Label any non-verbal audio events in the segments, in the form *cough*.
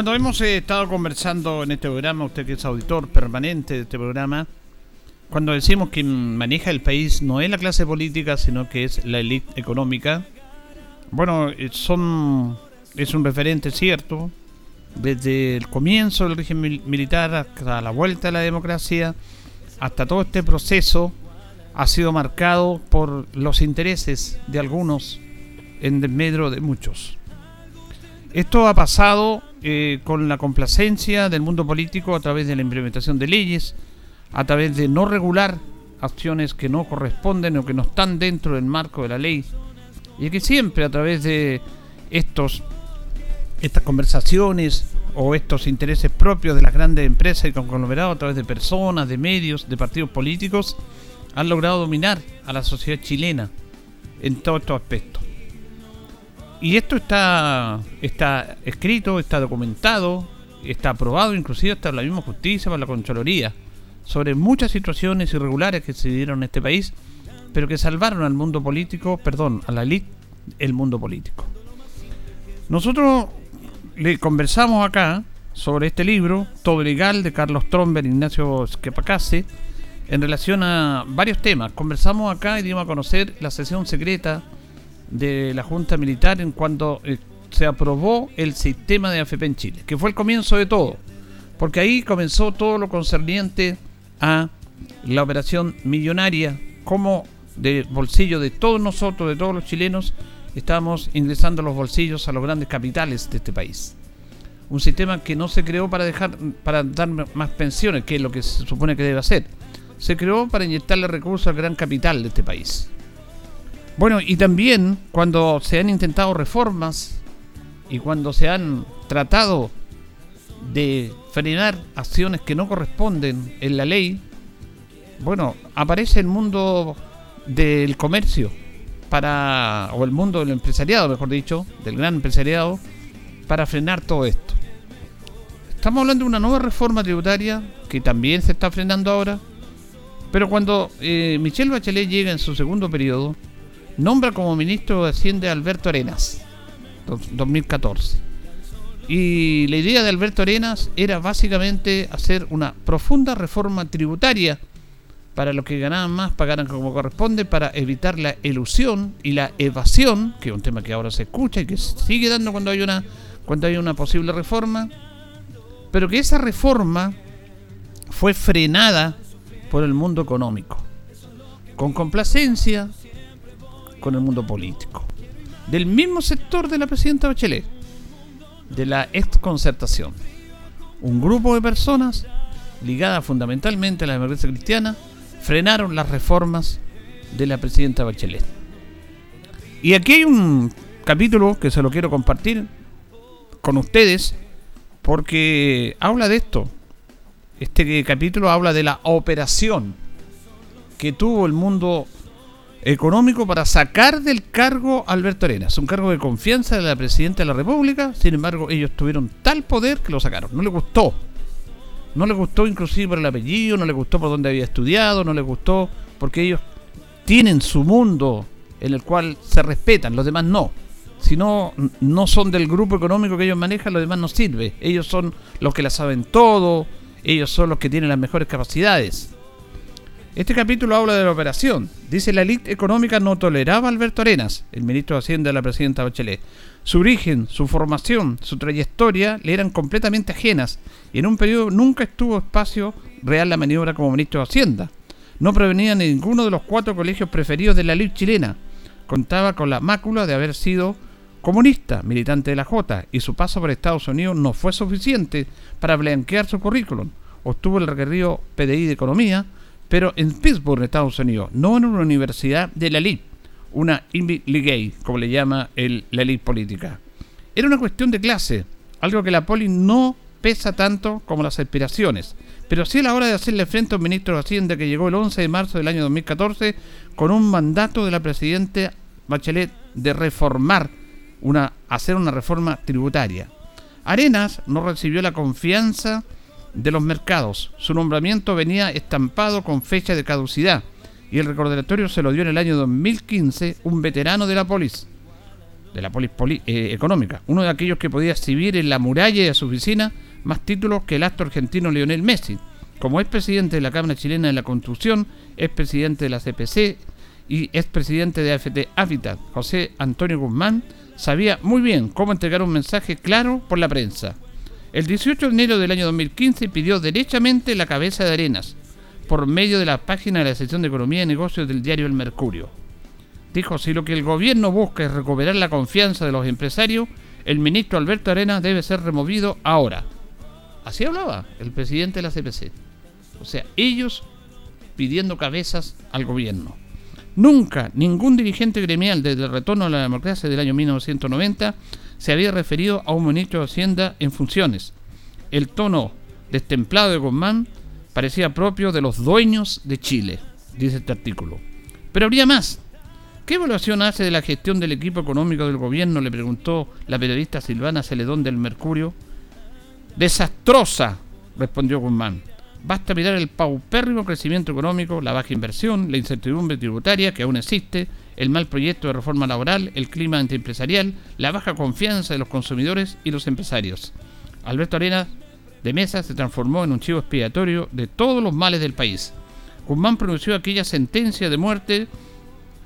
Cuando hemos eh, estado conversando en este programa, usted que es auditor permanente de este programa, cuando decimos que maneja el país no es la clase política, sino que es la élite económica, bueno, eh, son es un referente cierto, desde el comienzo del régimen mil- militar hasta la vuelta a la democracia, hasta todo este proceso ha sido marcado por los intereses de algunos en desmedro de muchos. Esto ha pasado eh, con la complacencia del mundo político a través de la implementación de leyes, a través de no regular acciones que no corresponden o que no están dentro del marco de la ley, y que siempre a través de estos estas conversaciones o estos intereses propios de las grandes empresas y conglomerados a través de personas, de medios, de partidos políticos, han logrado dominar a la sociedad chilena en todos estos aspectos. Y esto está, está escrito, está documentado, está aprobado inclusive hasta la misma justicia, por la Contraloría, sobre muchas situaciones irregulares que se dieron en este país, pero que salvaron al mundo político, perdón, a la elite, el mundo político. Nosotros le conversamos acá sobre este libro, Todo Legal, de Carlos Tromber Ignacio Skepacase, en relación a varios temas. Conversamos acá y dimos a conocer la sesión secreta de la Junta Militar en cuando eh, se aprobó el sistema de AFP en Chile, que fue el comienzo de todo, porque ahí comenzó todo lo concerniente a la operación millonaria, como de bolsillo de todos nosotros, de todos los chilenos, estamos ingresando los bolsillos a los grandes capitales de este país. Un sistema que no se creó para dejar para dar más pensiones, que es lo que se supone que debe hacer. Se creó para inyectarle recursos al gran capital de este país. Bueno, y también cuando se han intentado reformas y cuando se han tratado de frenar acciones que no corresponden en la ley, bueno, aparece el mundo del comercio para o el mundo del empresariado, mejor dicho, del gran empresariado para frenar todo esto. Estamos hablando de una nueva reforma tributaria que también se está frenando ahora, pero cuando eh, Michelle Bachelet llega en su segundo periodo, nombra como ministro de Hacienda Alberto Arenas, dos- 2014. Y la idea de Alberto Arenas era básicamente hacer una profunda reforma tributaria para los que ganaban más pagaran como corresponde para evitar la elusión y la evasión, que es un tema que ahora se escucha y que sigue dando cuando hay una cuando hay una posible reforma, pero que esa reforma fue frenada por el mundo económico, con complacencia con el mundo político, del mismo sector de la presidenta Bachelet, de la exconcertación. Un grupo de personas ligadas fundamentalmente a la democracia cristiana frenaron las reformas de la presidenta Bachelet. Y aquí hay un capítulo que se lo quiero compartir con ustedes porque habla de esto. Este capítulo habla de la operación que tuvo el mundo económico para sacar del cargo a Alberto Arenas, un cargo de confianza de la presidenta de la República, sin embargo ellos tuvieron tal poder que lo sacaron, no le gustó, no le gustó inclusive por el apellido, no le gustó por donde había estudiado, no le gustó porque ellos tienen su mundo en el cual se respetan, los demás no. Si no, no son del grupo económico que ellos manejan, los demás no sirve. Ellos son los que la saben todo, ellos son los que tienen las mejores capacidades. Este capítulo habla de la operación. Dice la élite económica no toleraba a Alberto Arenas, el ministro de Hacienda de la presidenta Bachelet. Su origen, su formación, su trayectoria le eran completamente ajenas y en un periodo nunca estuvo espacio real la maniobra como ministro de Hacienda. No provenía ninguno de los cuatro colegios preferidos de la élite chilena. Contaba con la mácula de haber sido comunista, militante de la J, y su paso por Estados Unidos no fue suficiente para blanquear su currículum. Obtuvo el requerido PDI de Economía, pero en Pittsburgh, Estados Unidos, no en una universidad de la elite, una Ivy League, como le llama el, la elite política. Era una cuestión de clase, algo que la poli no pesa tanto como las aspiraciones, pero sí a la hora de hacerle frente a un ministro de Hacienda que llegó el 11 de marzo del año 2014 con un mandato de la presidenta Bachelet de reformar una, hacer una reforma tributaria. Arenas no recibió la confianza de los mercados. Su nombramiento venía estampado con fecha de caducidad y el recordatorio se lo dio en el año 2015 un veterano de la polis, de la polis eh, económica, uno de aquellos que podía exhibir en la muralla de su oficina más títulos que el acto argentino Lionel Messi. Como es presidente de la Cámara Chilena de la Construcción, es presidente de la CPC y es presidente de AFT Habitat, José Antonio Guzmán, sabía muy bien cómo entregar un mensaje claro por la prensa. El 18 de enero del año 2015 pidió derechamente la cabeza de Arenas por medio de la página de la sección de Economía y Negocios del diario El Mercurio. Dijo, si lo que el gobierno busca es recuperar la confianza de los empresarios, el ministro Alberto Arenas debe ser removido ahora. Así hablaba el presidente de la CPC. O sea, ellos pidiendo cabezas al gobierno. Nunca ningún dirigente gremial desde el retorno a la democracia del año 1990 se había referido a un ministro de Hacienda en funciones. El tono destemplado de Guzmán parecía propio de los dueños de Chile, dice este artículo. Pero habría más. ¿Qué evaluación hace de la gestión del equipo económico del gobierno? Le preguntó la periodista Silvana Celedón del Mercurio. Desastrosa, respondió Guzmán. Basta mirar el paupérrimo crecimiento económico, la baja inversión, la incertidumbre tributaria que aún existe, el mal proyecto de reforma laboral, el clima antiempresarial, la baja confianza de los consumidores y los empresarios. Alberto Arenas de Mesa se transformó en un chivo expiatorio de todos los males del país. Guzmán pronunció aquella sentencia de muerte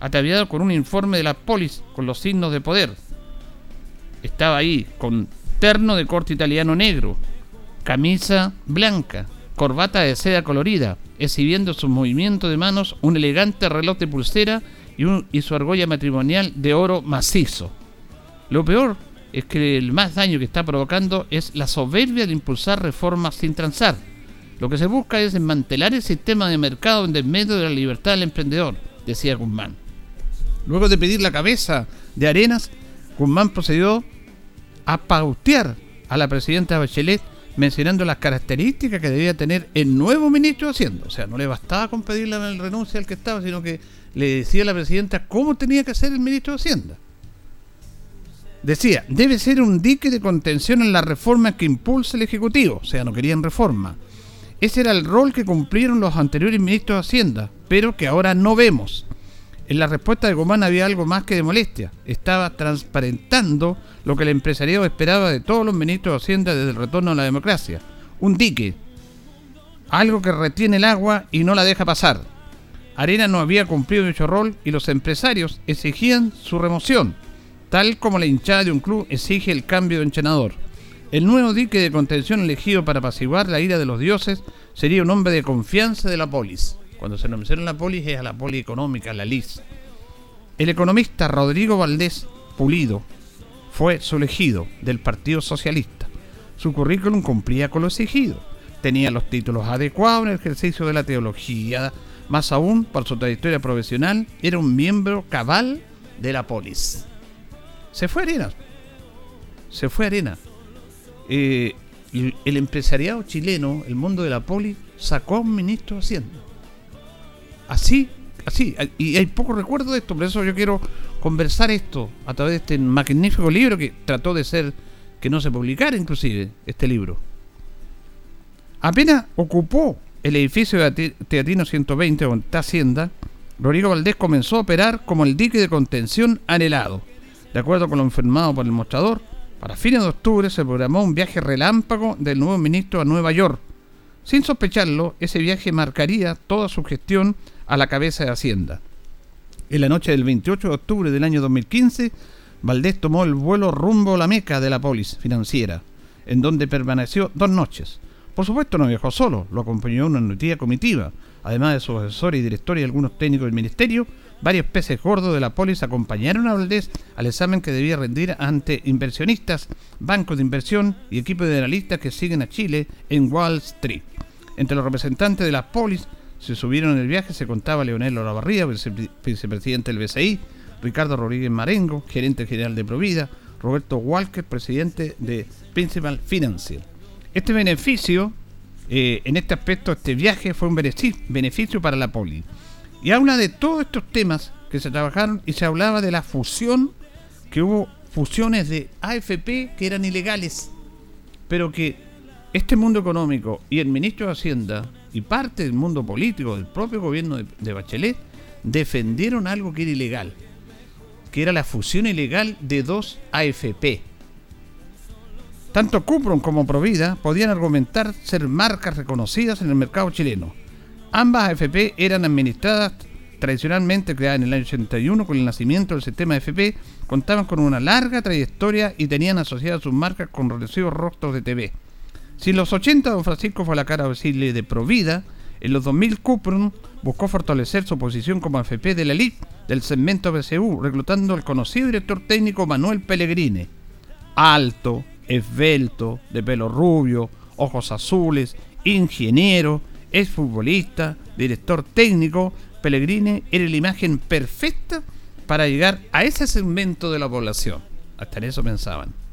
ataviado con un informe de la polis con los signos de poder. Estaba ahí con terno de corte italiano negro, camisa blanca, corbata de seda colorida, exhibiendo su movimiento de manos un elegante reloj de pulsera y, su argolla matrimonial de oro macizo. Lo peor es que el más daño que está provocando es la soberbia de impulsar reformas sin transar. Lo que se busca es desmantelar el sistema de mercado en medio de la libertad del emprendedor, decía Guzmán. Luego de pedir la cabeza de Arenas, Guzmán procedió a pautear a la presidenta Bachelet mencionando las características que debía tener el nuevo ministro de Hacienda. O sea, no le bastaba con pedirle la renuncia al que estaba, sino que le decía a la presidenta cómo tenía que ser el ministro de Hacienda. Decía, debe ser un dique de contención en la reforma que impulsa el Ejecutivo. O sea, no querían reforma. Ese era el rol que cumplieron los anteriores ministros de Hacienda, pero que ahora no vemos. En la respuesta de Guzmán había algo más que de molestia. Estaba transparentando lo que el empresariado esperaba de todos los ministros de Hacienda desde el retorno a la democracia. Un dique. Algo que retiene el agua y no la deja pasar. Arena no había cumplido dicho rol y los empresarios exigían su remoción, tal como la hinchada de un club exige el cambio de entrenador. El nuevo dique de contención elegido para apaciguar la ira de los dioses sería un hombre de confianza de la polis. Cuando se menciona la polis es a la poli económica, la LIS. El economista Rodrigo Valdés Pulido fue su elegido del Partido Socialista. Su currículum cumplía con lo exigido. Tenía los títulos adecuados en el ejercicio de la teología. Más aún, por su trayectoria profesional, era un miembro cabal de la polis. Se fue Arena. Se fue Arena. Eh, el empresariado chileno, el mundo de la polis, sacó a un ministro de Hacienda. Así así, y hay poco recuerdo de esto, por eso yo quiero conversar esto a través de este magnífico libro que trató de ser que no se publicara inclusive este libro. Apenas ocupó el edificio de Teatrino 120 donde está Hacienda, Rodrigo Valdés comenzó a operar como el dique de contención anhelado. De acuerdo con lo informado por el mostrador, para fines de octubre se programó un viaje relámpago del nuevo ministro a Nueva York. Sin sospecharlo, ese viaje marcaría toda su gestión a la cabeza de Hacienda. En la noche del 28 de octubre del año 2015, Valdés tomó el vuelo rumbo a la meca de la polis financiera, en donde permaneció dos noches. Por supuesto no viajó solo, lo acompañó una nutrida comitiva, además de su asesor y director y algunos técnicos del ministerio, varios peces gordos de la polis acompañaron a Valdés al examen que debía rendir ante inversionistas, bancos de inversión y equipos de analistas que siguen a Chile en Wall Street. Entre los representantes de la polis se subieron en el viaje se contaba Leonel Olavarría, vicepresidente del BCI, Ricardo Rodríguez Marengo, gerente general de Provida, Roberto Walker, presidente de Principal Financial. Este beneficio, eh, en este aspecto, este viaje fue un beneficio para la poli. Y habla de todos estos temas que se trabajaron y se hablaba de la fusión, que hubo fusiones de AFP que eran ilegales, pero que este mundo económico y el ministro de Hacienda y parte del mundo político del propio gobierno de, Bachelet defendieron algo que era ilegal, que era la fusión ilegal de dos AFP. Tanto Cupron como Provida podían argumentar ser marcas reconocidas en el mercado chileno. Ambas AFP eran administradas tradicionalmente creadas en el año 81 con el nacimiento del sistema AFP, contaban con una larga trayectoria y tenían asociadas sus marcas con reducidos rostros de TV. Si en los 80 don Francisco fue la cara visible de Provida, en los 2000 Cupron buscó fortalecer su posición como AFP de la elite del segmento BCU, reclutando al conocido director técnico Manuel Pellegrini. Alto, esbelto, de pelo rubio, ojos azules, ingeniero, es futbolista, director técnico, Pellegrini era la imagen perfecta para llegar a ese segmento de la población. Hasta en eso pensaban.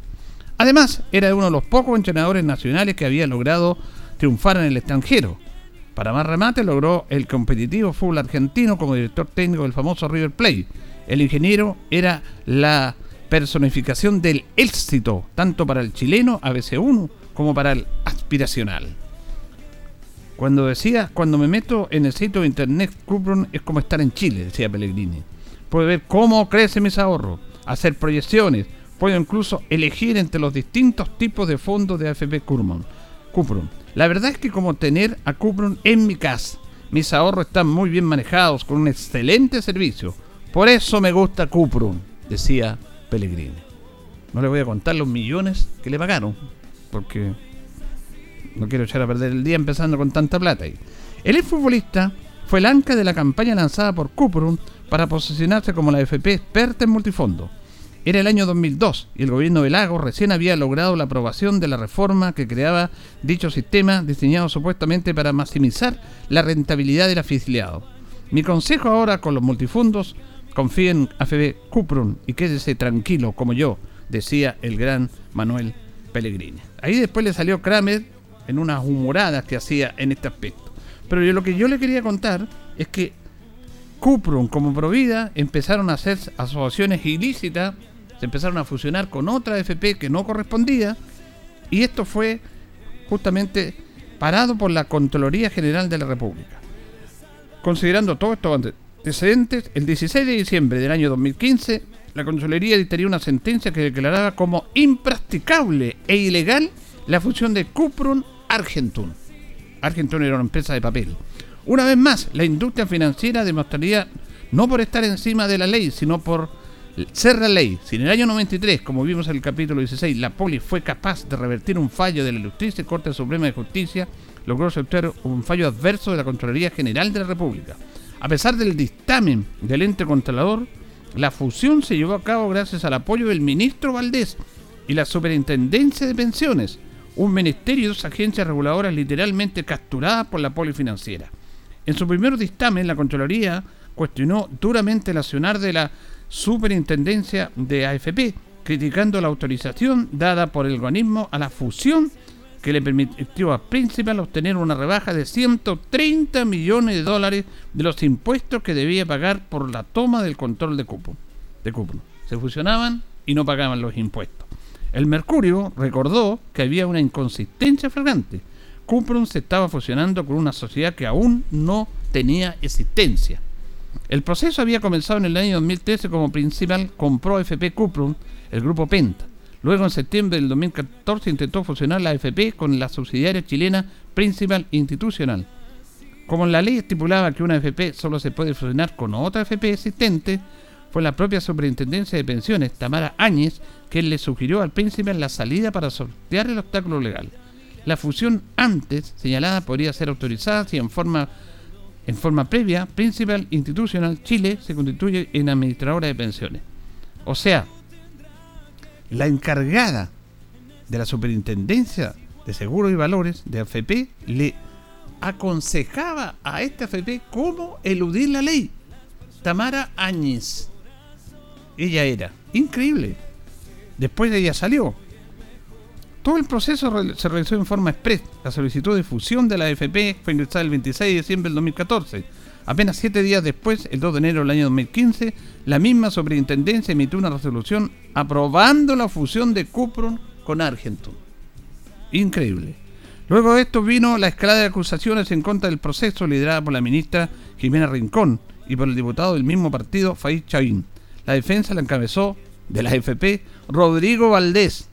Además, era uno de los pocos entrenadores nacionales que había logrado triunfar en el extranjero. Para más remate, logró el competitivo fútbol argentino como director técnico del famoso River Plate. El ingeniero era la personificación del éxito, tanto para el chileno ABC1 como para el aspiracional. Cuando decía, cuando me meto en el sitio de internet Cupron es como estar en Chile, decía Pellegrini. Puedo ver cómo crecen mis ahorros, hacer proyecciones, puedo incluso elegir entre los distintos tipos de fondos de AFP. Cupron. La verdad es que como tener a Cupron en mi casa, mis ahorros están muy bien manejados, con un excelente servicio. Por eso me gusta Cupron, decía Pellegrini. No le voy a contar los millones que le pagaron, porque no quiero echar a perder el día empezando con tanta plata. El exfutbolista fue el anca de la campaña lanzada por Cuprum para posicionarse como la FP experta en multifondo. Era el año 2002 y el gobierno de Lago recién había logrado la aprobación de la reforma que creaba dicho sistema diseñado supuestamente para maximizar la rentabilidad del afiliado. Mi consejo ahora con los multifondos Confíe en AFB Cuprum y quédese tranquilo como yo, decía el gran Manuel Pellegrini. Ahí después le salió Kramer en unas humoradas que hacía en este aspecto. Pero yo, lo que yo le quería contar es que Cuprum como Provida empezaron a hacer asociaciones ilícitas, se empezaron a fusionar con otra AFP que no correspondía y esto fue justamente parado por la Contraloría General de la República. Considerando todo esto antecedentes, el 16 de diciembre del año 2015, la Consolería dictaría una sentencia que declaraba como impracticable e ilegal la fusión de Cuprum Argentum. Argentum era una empresa de papel. Una vez más, la industria financiera demostraría no por estar encima de la ley, sino por ser la ley. Si en el año 93, como vimos en el capítulo 16, la poli fue capaz de revertir un fallo de la Ilustre Corte Suprema de Justicia, logró aceptar un fallo adverso de la Contraloría General de la República. A pesar del dictamen del ente controlador, la fusión se llevó a cabo gracias al apoyo del ministro Valdés y la Superintendencia de Pensiones, un ministerio y dos agencias reguladoras literalmente capturadas por la polifinanciera. En su primer dictamen, la Contraloría cuestionó duramente el accionar de la Superintendencia de AFP, criticando la autorización dada por el organismo a la fusión que le permitió a Principal obtener una rebaja de 130 millones de dólares de los impuestos que debía pagar por la toma del control de cupo. De. Se fusionaban y no pagaban los impuestos. El Mercurio recordó que había una inconsistencia flagrante. Cuprum se estaba fusionando con una sociedad que aún no tenía existencia. El proceso había comenzado en el año 2013 como principal compró FP Cuprum, el grupo Penta. Luego, en septiembre del 2014, intentó fusionar la FP con la subsidiaria chilena Principal Institucional. Como la ley estipulaba que una FP solo se puede fusionar con otra FP existente, fue la propia Superintendencia de Pensiones, Tamara Áñez, quien le sugirió al Principal la salida para sortear el obstáculo legal. La fusión antes señalada podría ser autorizada si en forma, en forma previa Principal Institucional Chile se constituye en administradora de pensiones. O sea, la encargada de la Superintendencia de Seguros y Valores de AFP le aconsejaba a esta AFP cómo eludir la ley. Tamara Áñez. Ella era. Increíble. Después de ella salió. Todo el proceso se realizó en forma express. La solicitud de fusión de la AFP fue ingresada el 26 de diciembre del 2014. Apenas siete días después, el 2 de enero del año 2015, la misma superintendencia emitió una resolución aprobando la fusión de Cupron con Argentum. Increíble. Luego de esto vino la escalada de acusaciones en contra del proceso liderada por la ministra Jimena Rincón y por el diputado del mismo partido, Faiz Chavín. La defensa la encabezó de la FP Rodrigo Valdés,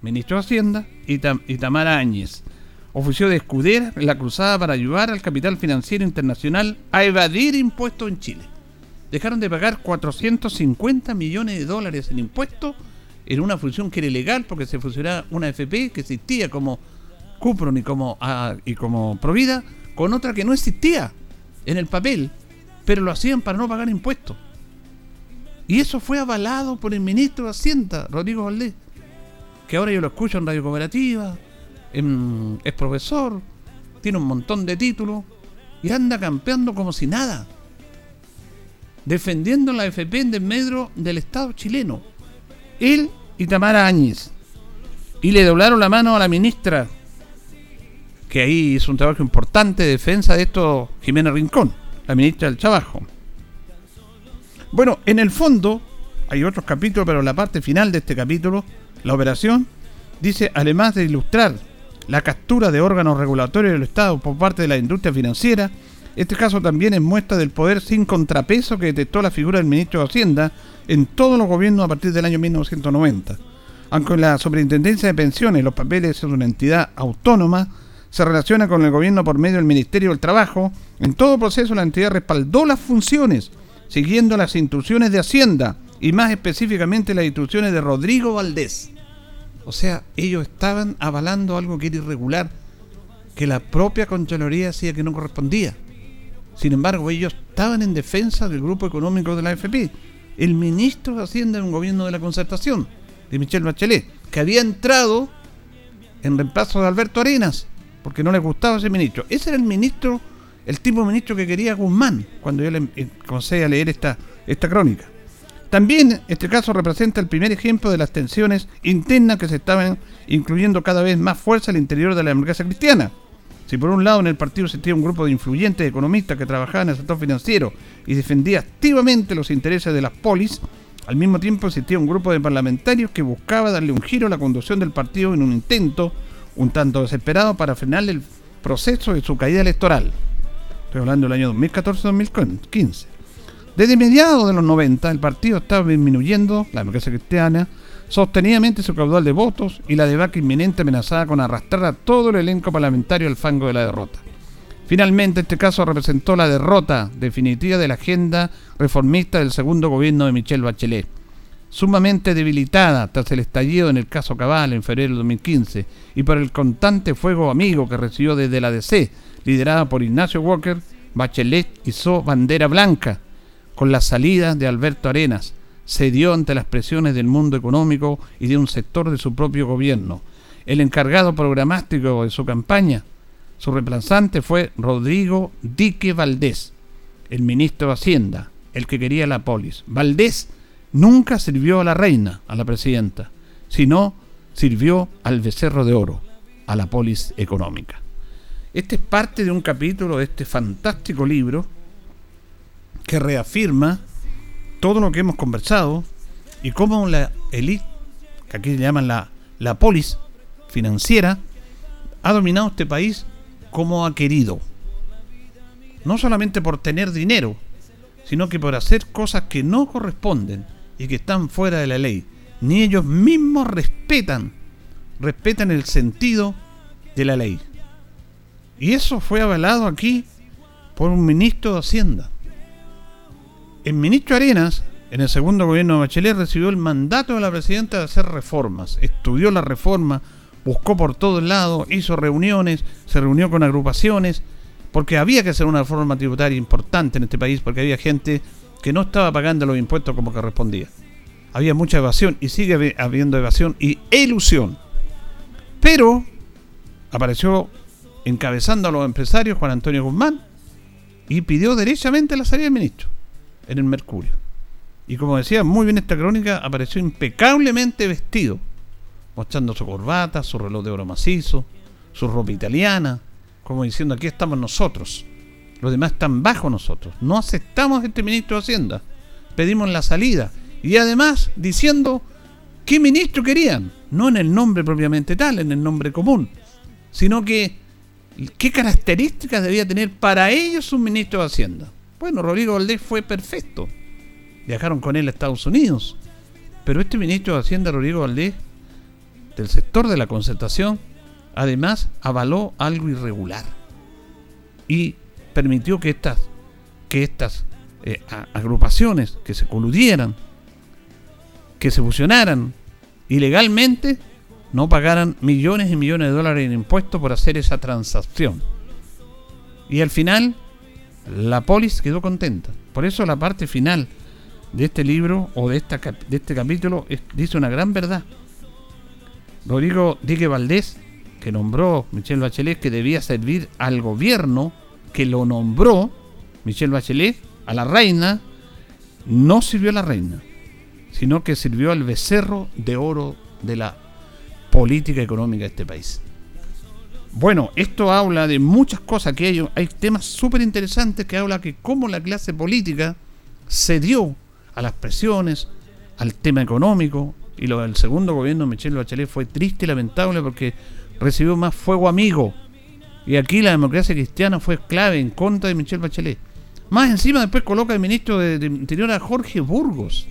ministro de Hacienda, y, Tamara Áñez, ofició de escudera en la cruzada para ayudar al capital financiero internacional a evadir impuestos en Chile. Dejaron de pagar 450 millones de dólares en impuestos en una función que era ilegal porque se fusionaba una FP que existía como Cupron y como, ah, y como Provida con otra que no existía en el papel, pero lo hacían para no pagar impuestos. Y eso fue avalado por el ministro de Hacienda, Rodrigo Valdés, que ahora yo lo escucho en Radio Cooperativa, es profesor, tiene un montón de títulos y anda campeando como si nada, defendiendo la FP en desmedro del Estado chileno. Él y Tamara Áñez. Y le doblaron la mano a la ministra, que ahí hizo un trabajo importante de defensa de esto, Jimena Rincón, la ministra del Trabajo. Bueno, en el fondo, hay otros capítulos, pero la parte final de este capítulo, la operación, dice, además de ilustrar la captura de órganos regulatorios del Estado por parte de la industria financiera. Este caso también es muestra del poder sin contrapeso que detectó la figura del ministro de Hacienda en todos los gobiernos a partir del año 1990. Aunque la Superintendencia de Pensiones, los papeles son una entidad autónoma, se relaciona con el gobierno por medio del Ministerio del Trabajo, en todo proceso la entidad respaldó las funciones, siguiendo las instrucciones de Hacienda y más específicamente las instrucciones de Rodrigo Valdés. O sea, ellos estaban avalando algo que era irregular, que la propia Contraloría decía que no correspondía. Sin embargo, ellos estaban en defensa del grupo económico de la AFP. El ministro de Hacienda en un gobierno de la concertación, de Michelle Bachelet, que había entrado en reemplazo de Alberto Arenas, porque no le gustaba ese ministro. Ese era el ministro, el tipo de ministro que quería Guzmán, cuando yo le conseguí a leer esta, esta crónica. También este caso representa el primer ejemplo de las tensiones internas que se estaban incluyendo cada vez más fuerza al interior de la democracia cristiana. Si por un lado en el partido existía un grupo de influyentes economistas que trabajaban en el sector financiero y defendía activamente los intereses de las polis, al mismo tiempo existía un grupo de parlamentarios que buscaba darle un giro a la conducción del partido en un intento un tanto desesperado para frenar el proceso de su caída electoral. Estoy hablando del año 2014-2015. Desde mediados de los 90, el partido estaba disminuyendo, la democracia cristiana, sostenidamente su caudal de votos y la debacle inminente amenazada con arrastrar a todo el elenco parlamentario al fango de la derrota. Finalmente, este caso representó la derrota definitiva de la agenda reformista del segundo gobierno de Michelle Bachelet, sumamente debilitada tras el estallido en el caso Cabal en febrero de 2015 y por el constante fuego amigo que recibió desde la DC, liderada por Ignacio Walker, Bachelet hizo bandera blanca con la salida de Alberto Arenas, cedió ante las presiones del mundo económico y de un sector de su propio gobierno. El encargado programático de su campaña, su reemplazante fue Rodrigo Dique Valdés, el ministro de Hacienda, el que quería la polis. Valdés nunca sirvió a la reina, a la presidenta, sino sirvió al becerro de oro. a la polis económica. Este es parte de un capítulo de este fantástico libro que reafirma todo lo que hemos conversado y cómo la élite, que aquí le llaman la, la polis financiera, ha dominado este país como ha querido. No solamente por tener dinero, sino que por hacer cosas que no corresponden y que están fuera de la ley. Ni ellos mismos respetan, respetan el sentido de la ley. Y eso fue avalado aquí por un ministro de Hacienda. El ministro Arenas, en el segundo gobierno de Bachelet, recibió el mandato de la presidenta de hacer reformas. Estudió la reforma, buscó por todos lados, hizo reuniones, se reunió con agrupaciones, porque había que hacer una reforma tributaria importante en este país, porque había gente que no estaba pagando los impuestos como correspondía. Había mucha evasión y sigue habiendo evasión y ilusión. Pero apareció encabezando a los empresarios Juan Antonio Guzmán y pidió derechamente la salida del ministro en el Mercurio. Y como decía muy bien esta crónica, apareció impecablemente vestido, mostrando su corbata, su reloj de oro macizo, su ropa italiana, como diciendo aquí estamos nosotros. Los demás están bajo nosotros. No aceptamos este ministro de Hacienda. Pedimos la salida. Y además diciendo qué ministro querían. No en el nombre propiamente tal, en el nombre común. Sino que qué características debía tener para ellos un ministro de Hacienda. Bueno, Rodrigo Valdés fue perfecto. Viajaron con él a Estados Unidos. Pero este ministro de Hacienda, Rodrigo Valdés, del sector de la concertación, además avaló algo irregular. Y permitió que estas, que estas eh, agrupaciones que se coludieran, que se fusionaran ilegalmente, no pagaran millones y millones de dólares en impuestos por hacer esa transacción. Y al final, la polis quedó contenta. Por eso la parte final de este libro o de, esta, de este capítulo dice una gran verdad. Rodrigo Dique Valdés, que nombró Michelle Bachelet, que debía servir al gobierno, que lo nombró Michelle Bachelet, a la reina, no sirvió a la reina, sino que sirvió al becerro de oro de la política económica de este país. Bueno, esto habla de muchas cosas que hay, hay temas súper interesantes que habla que cómo la clase política cedió a las presiones, al tema económico, y lo del segundo gobierno de Michelle Bachelet fue triste y lamentable porque recibió más fuego amigo. Y aquí la democracia cristiana fue clave en contra de Michelle Bachelet. Más encima después coloca el ministro de Interior a Jorge Burgos.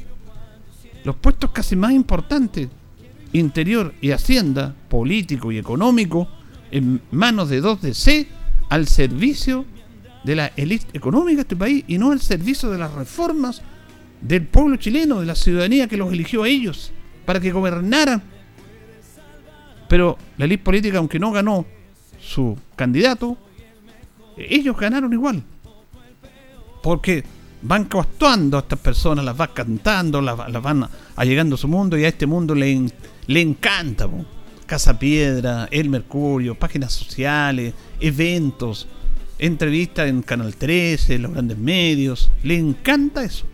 Los puestos casi más importantes interior y hacienda, político y económico, en manos de dos de C al servicio de la élite económica de este país y no al servicio de las reformas del pueblo chileno, de la ciudadanía que los eligió a ellos para que gobernaran. Pero la élite política, aunque no ganó su candidato, ellos ganaron igual. Porque van coactuando a estas personas, las van cantando, las, van allegando a su mundo y a este mundo le, le encanta. Casa Piedra, El Mercurio, páginas sociales, eventos, entrevistas en Canal 13, los grandes medios. Le encanta eso.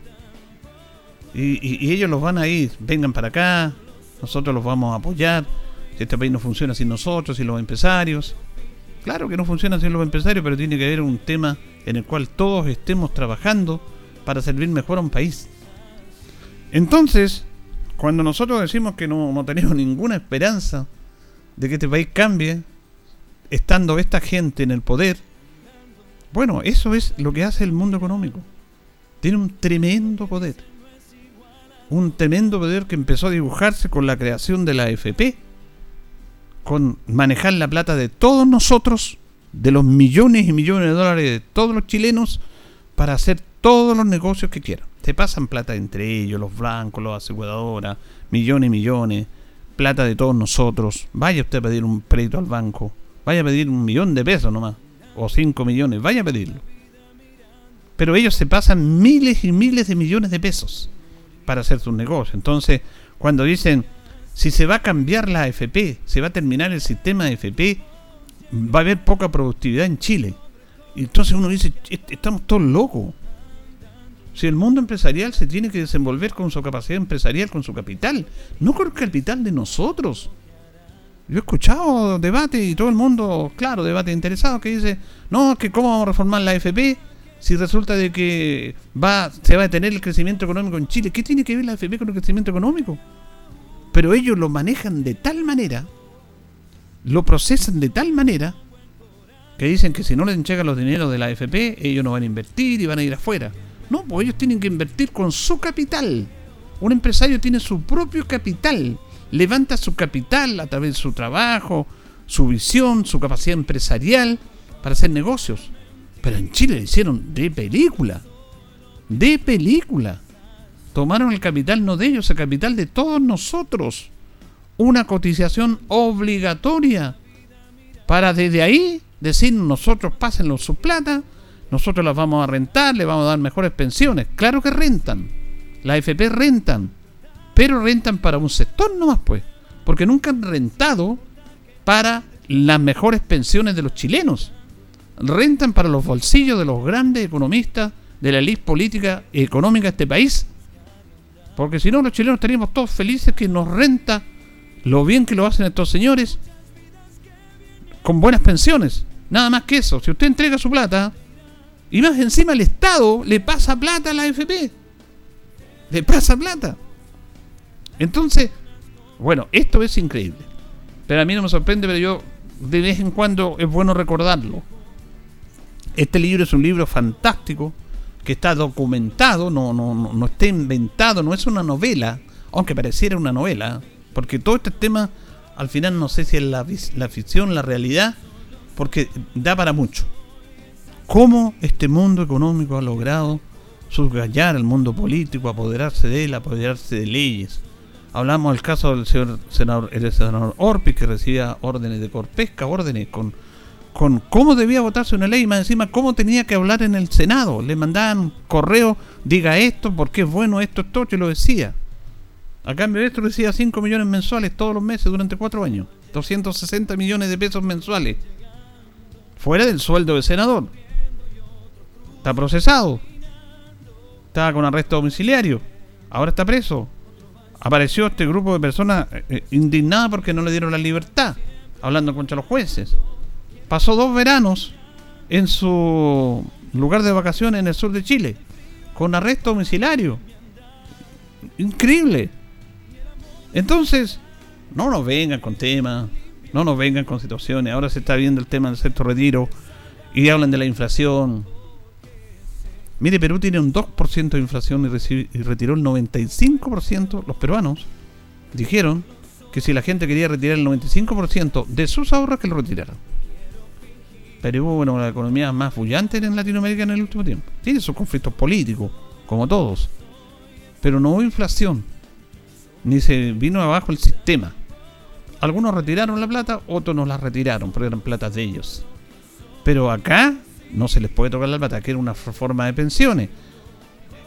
Y, ellos los van a ir, vengan para acá, nosotros los vamos a apoyar. Si este país no funciona sin nosotros, sin los empresarios. Claro que no funciona sin los empresarios, pero tiene que haber un tema en el cual todos estemos trabajando para servir mejor a un país. Entonces, cuando nosotros decimos que no, tenemos ninguna esperanza de que este país cambie, estando esta gente en el poder, bueno, eso es lo que hace el mundo económico. Tiene un tremendo poder. Un tremendo poder que empezó a dibujarse con la creación de la AFP, con manejar la plata de todos nosotros, de los millones y millones de dólares de todos los chilenos, para hacer todos los negocios que quieran. Se pasan plata entre ellos, los blancos, los aseguradoras, millones y millones, plata de todos nosotros. Vaya usted a pedir un crédito al banco, vaya a pedir un millón de pesos nomás, o cinco millones, vaya a pedirlo. Pero ellos se pasan miles y miles de millones de pesos para hacer sus negocios. Entonces, cuando dicen, si se va a cambiar la AFP, se va a terminar el sistema de AFP, va a haber poca productividad en Chile. Y entonces uno dice, estamos todos locos. Si el mundo empresarial se tiene que desenvolver con su capacidad empresarial, con su capital, no con el capital de nosotros. Yo he escuchado debate y todo el mundo, claro, debate interesado que dice, no, que cómo vamos a reformar la AFP si resulta de que va se va a detener el crecimiento económico en Chile. ¿Qué tiene que ver la AFP con el crecimiento económico? Pero ellos lo manejan de tal manera, lo procesan de tal manera, que dicen que si no les entregan los dineros de la AFP, ellos no van a invertir y van a ir afuera. No, pues ellos tienen que invertir con su capital. Un empresario tiene su propio capital levanta su capital a través de su trabajo, su visión, su capacidad empresarial para hacer negocios. Pero en Chile lo hicieron de película. De película. Tomaron el capital no de ellos, el capital de todos nosotros. Una cotización obligatoria para desde ahí decir nosotros pásenlo su plata, nosotros las vamos a rentar, le vamos a dar mejores pensiones. Claro que rentan. La FP rentan pero rentan para un sector nomás, pues, porque nunca han rentado para las mejores pensiones de los chilenos. Rentan para los bolsillos de los grandes economistas de la elite política y económica de este país. Porque si no, los chilenos estaríamos todos felices que nos renta lo bien que lo hacen estos señores con buenas pensiones. Nada más que eso. Si usted entrega su plata y más encima el Estado le pasa plata a la AFP. Le pasa plata. Entonces, bueno, esto es increíble. Pero a mí no me sorprende, pero yo de vez en cuando es bueno recordarlo. Este libro es un libro fantástico que está documentado, no, no, no, está inventado, no es una novela, aunque pareciera una novela, porque todo este tema al final no sé si es la, la ficción, la realidad, porque da para mucho. ¿Cómo este mundo económico ha logrado subgallar al mundo político, apoderarse de él, apoderarse de leyes? Hablamos del caso del señor senador, el senador Orpi, que recibía órdenes de corpesca, órdenes con, con cómo debía votarse una ley, más encima cómo tenía que hablar en el Senado. Le mandaban correo, diga esto, porque es bueno esto, esto, y lo decía. A cambio de esto recibía 5 millones mensuales todos los meses durante 4 años. 260 millones de pesos mensuales. Fuera del sueldo de senador. Está procesado. Estaba con arresto domiciliario. Ahora está preso apareció este grupo de personas eh, eh, indignadas porque no le dieron la libertad, hablando contra los jueces. Pasó dos veranos en su lugar de vacaciones en el sur de Chile, con arresto domiciliario. Increíble. Entonces, no nos vengan con temas, no nos vengan con situaciones. Ahora se está viendo el tema del sexto retiro y hablan de la inflación, Mire, Perú tiene un 2% de inflación y, retiró el 95%. Los peruanos dijeron que si la gente quería retirar el 95% de sus ahorros, que lo retiraran. Perú, bueno, la economía más bullante en Latinoamérica en el último tiempo. Tiene sus conflictos políticos, como todos. Pero no hubo inflación. Ni se vino abajo el sistema. Algunos retiraron la plata, otros no la retiraron, pero eran platas de ellos. Pero acá no se les puede tocar la plata, que era una reforma de pensiones.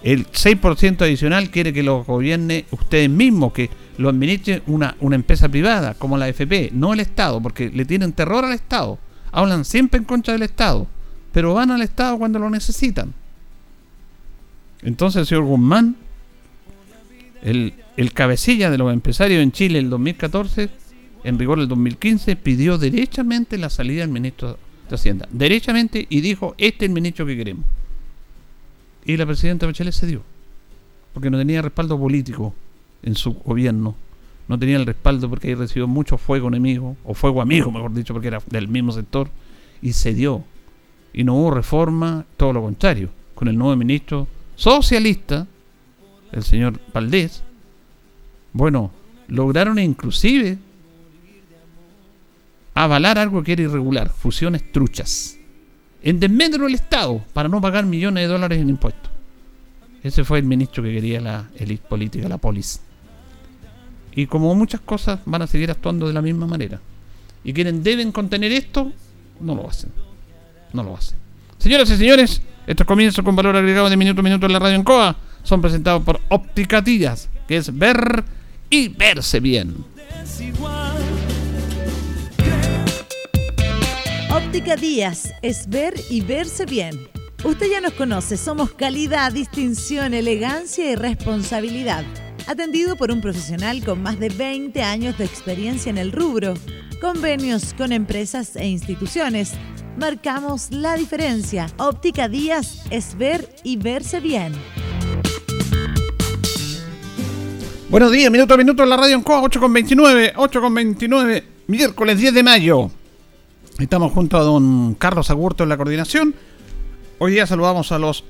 El 6% adicional quiere que lo gobierne ustedes mismos, que lo administre una, una empresa privada como la FP, no el Estado, porque le tienen terror al Estado. Hablan siempre en contra del Estado, pero van al Estado cuando lo necesitan. Entonces el señor Guzmán, el, el cabecilla de los empresarios en Chile en el 2014, en rigor el 2015, pidió derechamente la salida del ministro Hacienda, derechamente, y dijo, este es el ministro que queremos. Y la presidenta Bachelet se dio, porque no tenía respaldo político en su gobierno, no tenía el respaldo porque ahí recibió mucho fuego enemigo, o fuego amigo, mejor dicho, porque era del mismo sector, y se dio. Y no hubo reforma, todo lo contrario, con el nuevo ministro socialista, el señor Valdés, bueno, lograron inclusive avalar algo que era irregular, fusiones truchas, en desmedro del Estado para no pagar millones de dólares en impuestos. Ese fue el ministro que quería la élite política, la polis. Y como muchas cosas van a seguir actuando de la misma manera. Y quienes deben contener esto, no lo hacen. No lo hacen. Señoras y señores, estos comienzos con valor agregado de minuto a minuto en la radio en COA son presentados por Óptica Díaz, que es ver y verse bien. Óptica Díaz es ver y verse bien. Usted ya nos conoce, somos calidad, distinción, elegancia y responsabilidad. Atendido por un profesional con más de 20 años de experiencia en el rubro. convenios con empresas e instituciones. Marcamos la diferencia. Óptica Díaz es ver y verse bien. Buenos días, minuto a minuto en la radio en Coa, 8 con 29, 8 con 29, miércoles 10 de mayo. Estamos junto a don Carlos Agurto en la coordinación. Hoy día saludamos a los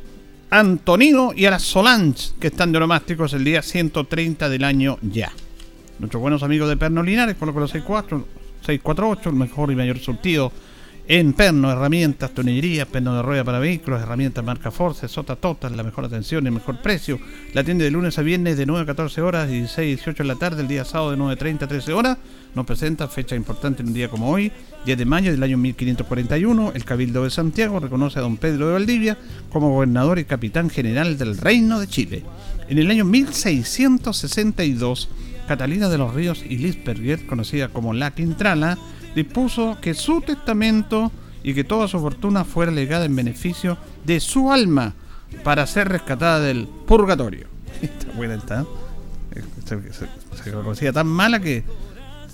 Antonino y a las Solange, que están de onomásticos el día 130 del año ya. Nuestros buenos amigos de Perno Linares, con los 64, 648, el mejor y mayor surtido en perno, herramientas, tonillería, perno de rueda para vehículos, herramientas marca Force, Sota Total, la mejor atención el mejor precio. La tienda de lunes a viernes de 9 a 14 horas y 6 a 18 de la tarde, el día sábado de 9.30 a 13 horas. Nos presenta fecha importante en un día como hoy, 10 de mayo del año 1541. El Cabildo de Santiago reconoce a don Pedro de Valdivia como gobernador y capitán general del Reino de Chile. En el año 1662, Catalina de los Ríos y Lisperger, conocida como La Quintrala, dispuso que su testamento y que toda su fortuna fuera legada en beneficio de su alma para ser rescatada del purgatorio. *laughs* Esta buena está. ¿eh? Se, se, conocía tan mala que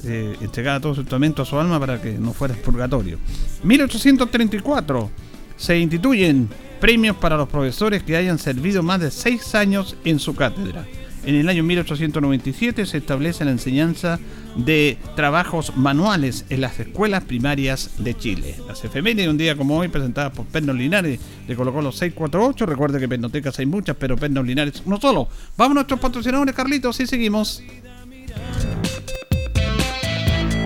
eh, entregaba todo su testamento a su alma para que no fuera purgatorio. 1834 se instituyen premios para los profesores que hayan servido más de seis años en su cátedra. En el año 1897 se establece la enseñanza de trabajos manuales en las escuelas primarias de Chile. Las efemérides, un día como hoy, presentadas por Pernos Linares, le colocó los 648. Recuerde que Pernotecas hay muchas, pero Pernos Linares uno solo. Vamos a nuestros patrocinadores, Carlitos, y seguimos.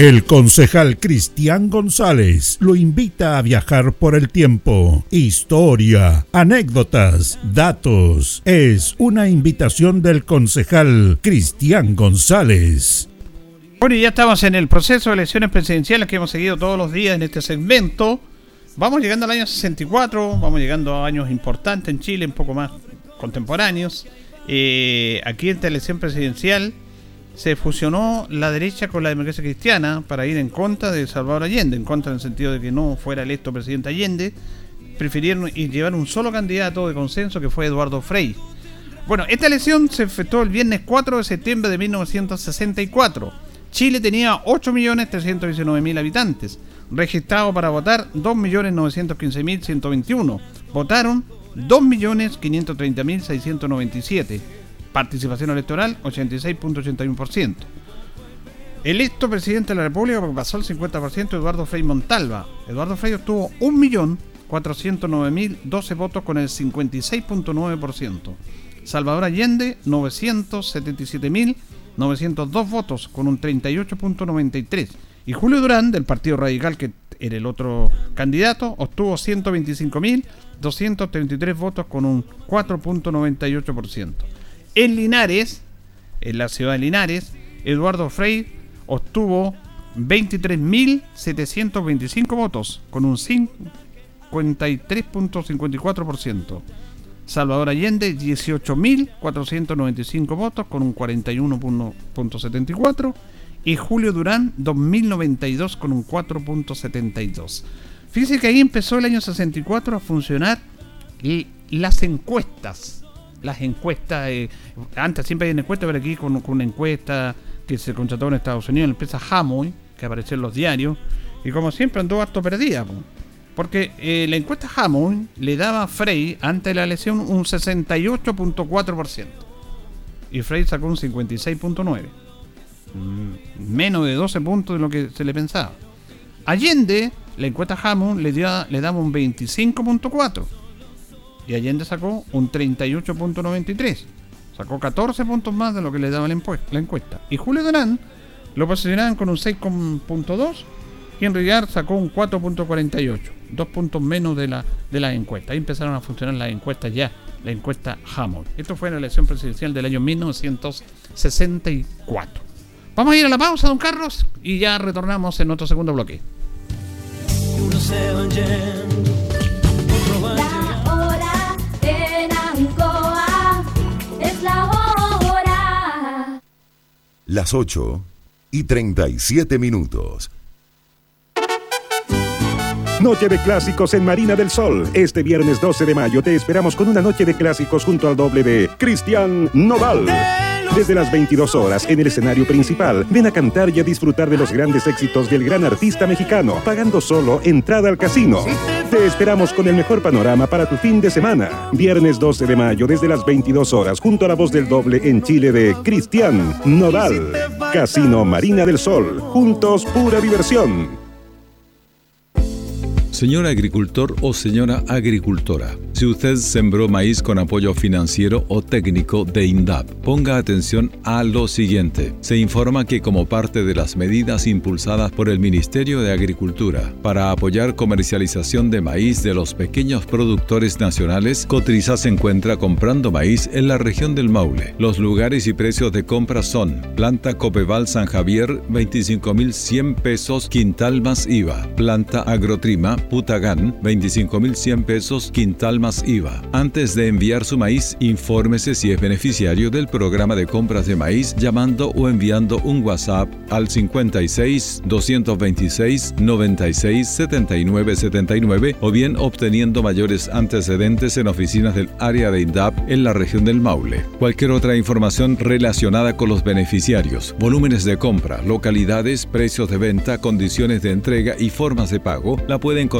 El concejal Cristian González lo invita a viajar por el tiempo. Historia, anécdotas, datos. Es una invitación del concejal Cristian González. Bueno, y ya estamos en el proceso de elecciones presidenciales que hemos seguido todos los días en este segmento. Vamos llegando al año 64, vamos llegando a años importantes en Chile, un poco más contemporáneos. eh, aquí en esta elección presidencial se fusionó la derecha con la democracia cristiana para ir en contra de Salvador Allende, en contra en el sentido de que no fuera electo presidente Allende, prefirieron y llevar un solo candidato de consenso que fue Eduardo Frei. Bueno, esta elección se efectuó el viernes 4 de septiembre de 1964. Chile tenía 8.319.000 habitantes, registrados para votar 2.915.121. Votaron 2.530.697 Participación electoral 86.81%. Electo presidente de la República pasó el 50% Eduardo Frei Montalva. Eduardo Frei obtuvo 1.409.012 votos con el 56.9%. Salvador Allende 977.902 votos con un 38.93%. Y Julio Durán del Partido Radical, que era el otro candidato, obtuvo 125.233 votos con un 4.98%. En Linares, en la ciudad de Linares, Eduardo Frei obtuvo 23.725 votos con un 53.54%. Salvador Allende 18.495 votos con un 41.74% y Julio Durán 2.092 con un 4.72. Fíjense que ahí empezó el año 64 a funcionar las encuestas las encuestas, eh, antes siempre hay una encuesta, pero aquí con, una encuesta que se contrató en Estados Unidos, la empresa Hamoy, que apareció en los diarios, y como siempre andó harto perdida, porque eh, la encuesta Hamoy le daba a Frey, ante la elección, un 68.4%, y Frey sacó un 56.9%, mm, menos de 12 puntos de lo que se le pensaba. Allende, la encuesta Hammond le, dio, le daba un 25.4%, y Allende sacó un 38.93. Sacó 14 puntos más de lo que le daba la, encuesta. Y Julio Durán lo posicionaban con un 6.2 y Enrique sacó un 4.48. Dos puntos menos de la, de la encuesta. Ahí empezaron a funcionar las encuestas ya. La encuesta Hammond. Esto fue en la elección presidencial del año 1964. Vamos a ir a la pausa, don Carlos, y ya retornamos en nuestro segundo bloque. Las 8 y 37 minutos. Noche de clásicos en Marina del Sol. Este viernes 12 de mayo te esperamos con una noche de clásicos junto al doble de Cristian Noval. Desde las 22 horas en el escenario principal, ven a cantar y a disfrutar de los grandes éxitos del gran artista mexicano, pagando solo entrada al casino. Te esperamos con el mejor panorama para tu fin de semana. Viernes 12 de mayo desde las 22 horas junto a la voz del doble en Chile de Cristian Nodal. Casino Marina del Sol. Juntos pura diversión. Señor agricultor o señora agricultora, si usted sembró maíz con apoyo financiero o técnico de INDAP, ponga atención a lo siguiente. Se informa que como parte de las medidas impulsadas por el Ministerio de Agricultura para apoyar comercialización de maíz de los pequeños productores nacionales, Cotriza se encuentra comprando maíz en la región del Maule. Los lugares y precios de compra son planta Copeval San Javier 25.100 pesos quintal más IVA, planta Agrotrima Putagán, 25.100 pesos quintal más IVA. Antes de enviar su maíz, infórmese si es beneficiario del programa de compras de maíz llamando o enviando un WhatsApp al 56 226 96 79 79 o bien obteniendo mayores antecedentes en oficinas del área de INDAP en la región del Maule. Cualquier otra información relacionada con los beneficiarios, volúmenes de compra, localidades, precios de venta, condiciones de entrega y formas de pago la puede encontrar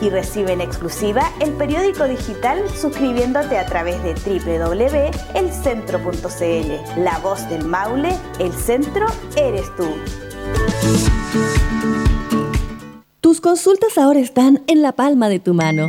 y recibe en exclusiva el periódico digital suscribiéndote a través de www.elcentro.cl. La voz del Maule, el centro eres tú. Tus consultas ahora están en la palma de tu mano.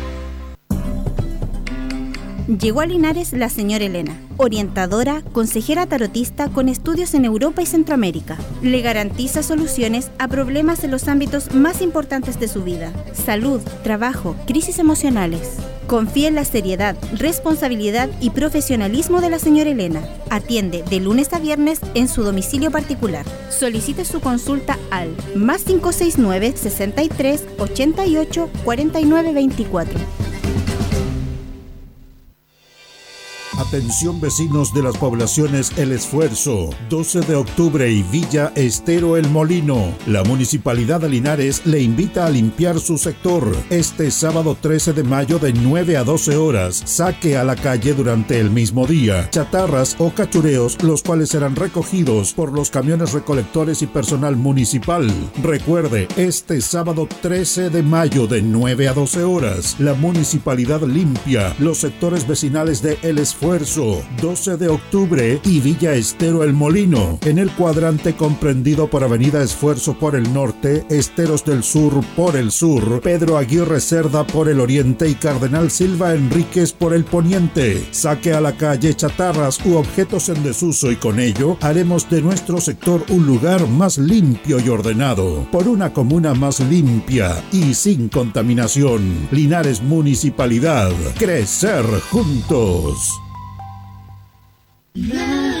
Llegó a Linares la señora Elena, orientadora, consejera tarotista con estudios en Europa y Centroamérica. Le garantiza soluciones a problemas en los ámbitos más importantes de su vida, salud, trabajo, crisis emocionales. Confía en la seriedad, responsabilidad y profesionalismo de la señora Elena. Atiende de lunes a viernes en su domicilio particular. Solicite su consulta al más 569 63 88 49 24. Atención vecinos de las poblaciones El Esfuerzo, 12 de octubre y Villa Estero El Molino. La Municipalidad de Linares le invita a limpiar su sector. Este sábado 13 de mayo de 9 a 12 horas, saque a la calle durante el mismo día chatarras o cachureos, los cuales serán recogidos por los camiones recolectores y personal municipal. Recuerde, este sábado 13 de mayo de 9 a 12 horas, la Municipalidad limpia los sectores vecinales de El Esfuerzo 12 de octubre y Villa Estero El Molino, en el cuadrante comprendido por Avenida Esfuerzo por el norte, Esteros del Sur por el sur, Pedro Aguirre Cerda por el oriente y Cardenal Silva Enríquez por el poniente. Saque a la calle chatarras u objetos en desuso y con ello haremos de nuestro sector un lugar más limpio y ordenado, por una comuna más limpia y sin contaminación. Linares Municipalidad. Crecer juntos. Radio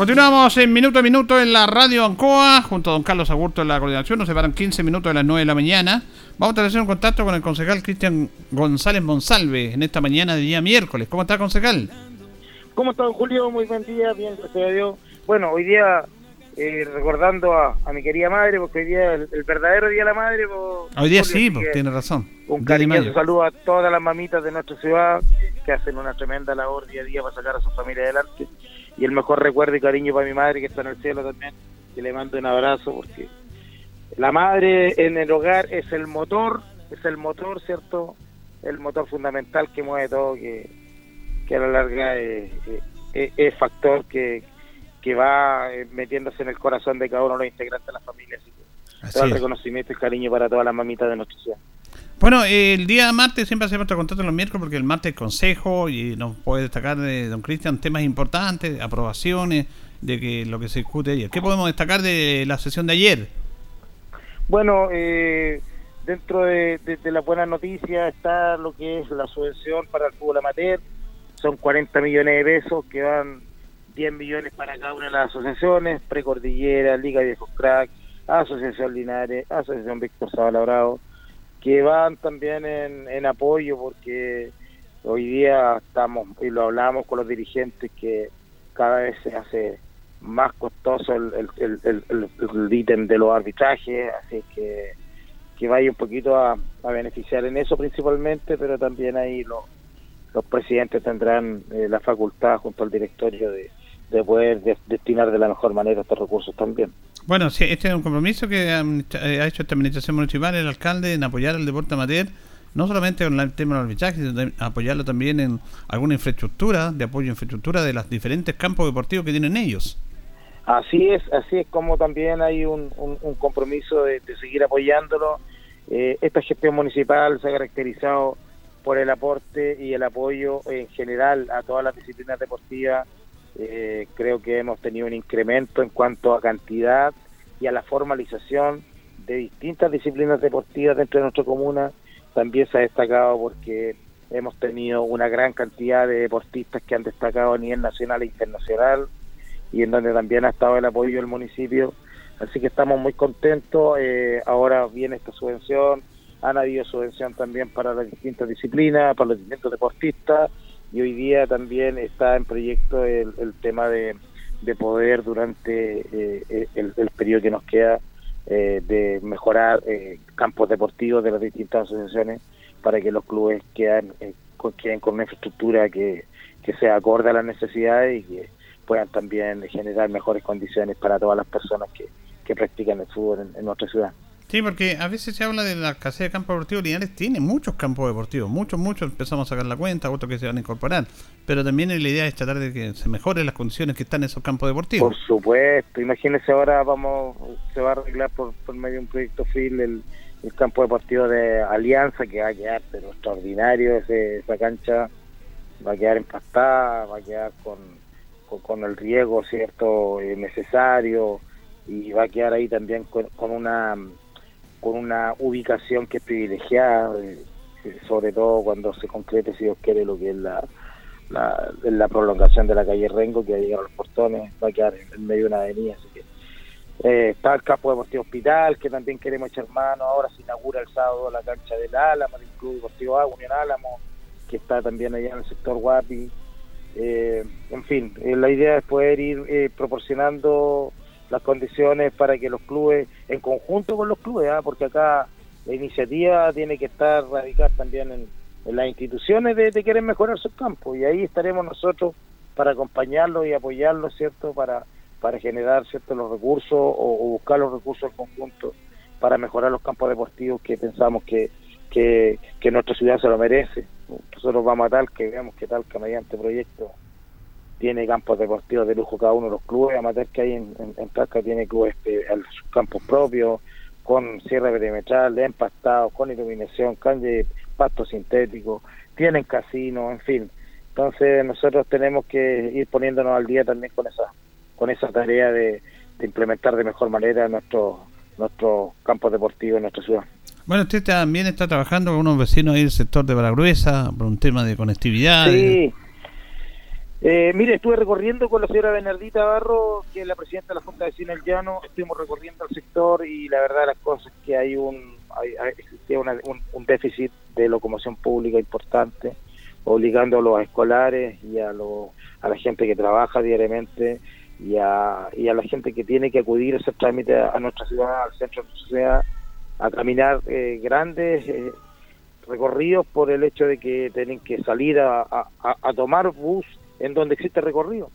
Continuamos en minuto a minuto en la radio Ancoa, junto a don Carlos Agurto en la coordinación. Nos separan 15 minutos de las 9 de la mañana. Vamos a tener un contacto con el concejal Cristian González Monsalve en esta mañana de día miércoles. ¿Cómo está, concejal? ¿Cómo está, don Julio? Muy buen día, bien, gracias a Dios. Bueno, hoy día eh, recordando a, mi querida madre, porque hoy día es el, verdadero Día de la Madre. hoy día sí, pues, tiene razón. Un cariñoso saludo a todas las mamitas de nuestra ciudad que hacen una tremenda labor día a día para sacar a su familia adelante y el mejor recuerdo y cariño para mi madre que está en el cielo también, que le mando un abrazo porque la madre en el hogar es el motor, es el motor, ¿cierto? El motor fundamental que mueve todo, que, que a la larga es, es, factor que, que va eh, metiéndose en el corazón de cada uno de los integrantes de la familia. Así que todo el reconocimiento y cariño para todas las mamitas de nuestra ciudad. Bueno, el día martes siempre hacemos nuestro contacto los miércoles porque el martes consejo y nos puede destacar de don Cristian temas importantes, aprobaciones, de que lo que se discute ayer. ¿Qué podemos destacar de la sesión de ayer? Bueno, eh, dentro de, la buena noticia está lo que es la subvención para el fútbol amateur. Son 40 millones de pesos que van 10 millones para cada una de las asociaciones, Precordillera, Liga Viejos Crack, Asociación Linares, Asociación Víctor Sabalabrado que van también en, apoyo porque hoy día estamos y lo hablamos con los dirigentes que cada vez se hace más costoso el, el, ítem de los arbitrajes, así que que vaya un poquito a, beneficiar en eso principalmente, pero también ahí los, los presidentes tendrán eh, la facultad junto al directorio de, de poder destinar de la mejor manera estos recursos también. Bueno, sí, este es un compromiso que eh, ha hecho esta administración municipal, el alcalde, en apoyar al deporte amateur, no solamente con el tema del arbitraje, sino apoyarlo también en alguna infraestructura, de apoyo a infraestructura de los diferentes campos deportivos que tienen ellos. Así es, así es como también hay un, compromiso de, seguir apoyándolo. Eh, esta gestión municipal se ha caracterizado por el aporte y el apoyo en general a todas las disciplinas deportivas eh, creo que hemos tenido un incremento en cuanto a cantidad y a la formalización de distintas disciplinas deportivas dentro de nuestra comuna. También se ha destacado porque hemos tenido una gran cantidad de deportistas que han destacado a nivel nacional e internacional y en donde también ha estado el apoyo del municipio. Así que estamos muy contentos. Eh, ahora viene esta subvención. Han habido subvención también para las distintas disciplinas, para los distintos deportistas y hoy día también está en proyecto el, tema de, poder durante eh, el, periodo que nos queda eh, de mejorar eh, campos deportivos de las distintas asociaciones para que los clubes queden, queden con una infraestructura que, que sea acorde a las necesidades y que puedan también generar mejores condiciones para todas las personas que, que practican el fútbol en nuestra ciudad. Sí, porque a veces se habla de la escasez de campos deportivos. Linares, tiene muchos campos deportivos, muchos, muchos, empezamos a sacar la cuenta, otros que se van a incorporar, pero también la idea es tratar de que se mejoren las condiciones que están en esos campos deportivos. Por supuesto, imagínese ahora vamos, se va a arreglar por, medio de un proyecto FIL el, campo deportivo de Alianza, que va a quedar pero extraordinario, esa cancha. Va a quedar empastada, va a quedar con, con, el riego, ¿cierto?, eh, necesario, y va a quedar ahí también con una con una ubicación que es privilegiada, eh, sobre todo cuando se concrete, si Dios quiere, lo que es la, la, prolongación de la calle Rengo, que va a a los portones, va a quedar en medio de una avenida. Así que, eh, está el campo deportivo hospital, que también queremos echar mano, ahora se inaugura el sábado la cancha del Álamo, el Club Deportivo Agua, Unión Álamo, que está también allá en el sector Guapi. Eh, en fin, la idea es poder ir proporcionando las condiciones para que los clubes, en conjunto con los clubes, ¿ah? porque acá la iniciativa tiene que estar radicada también en, las instituciones de, de, querer mejorar su campo y ahí estaremos nosotros para acompañarlos y apoyarlos, ¿cierto? Para, para generar, ¿cierto? Los recursos o, buscar los recursos en conjunto para mejorar los campos deportivos que pensamos que, que, nuestra ciudad se lo merece. Nosotros vamos a tal que veamos que tal que mediante proyecto tiene campos deportivos de lujo cada uno de los clubes, amateur que hay en, en, Talca tiene clubes sus campos propios, con cierre perimetral, empastados, con iluminación, calle, pasto sintético, tienen casino, en fin. Entonces nosotros tenemos que ir poniéndonos al día también con esa con esa tarea de, implementar de mejor manera nuestros nuestros campos deportivos en nuestra ciudad. Bueno, usted también está trabajando con unos vecinos ahí del sector de Baragruesa por un tema de conectividad. Sí. Eh, mire, estuve recorriendo con la señora Bernardita Barro, que es la presidenta de la Junta de Cine El Llano, estuvimos recorriendo el sector y la verdad las cosas es que hay un, hay, existía un, déficit de locomoción pública importante, obligando a los escolares y a, a la gente que trabaja diariamente y a, y a la gente que tiene que acudir a hacer trámite a, nuestra ciudad, al centro de nuestra ciudad, a caminar eh, grandes eh, recorridos por el hecho de que tienen que salir a, a tomar bus en donde existe recorrido.